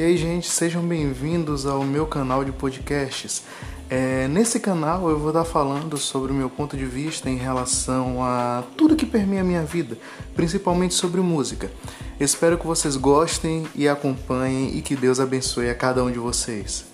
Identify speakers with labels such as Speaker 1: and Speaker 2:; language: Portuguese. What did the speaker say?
Speaker 1: E aí, gente, sejam bem-vindos ao meu canal de podcasts. É, nesse canal eu vou estar falando sobre o meu ponto de vista em relação a tudo que permeia a minha vida, principalmente sobre música. Espero que vocês gostem e acompanhem e que Deus abençoe a cada um de vocês.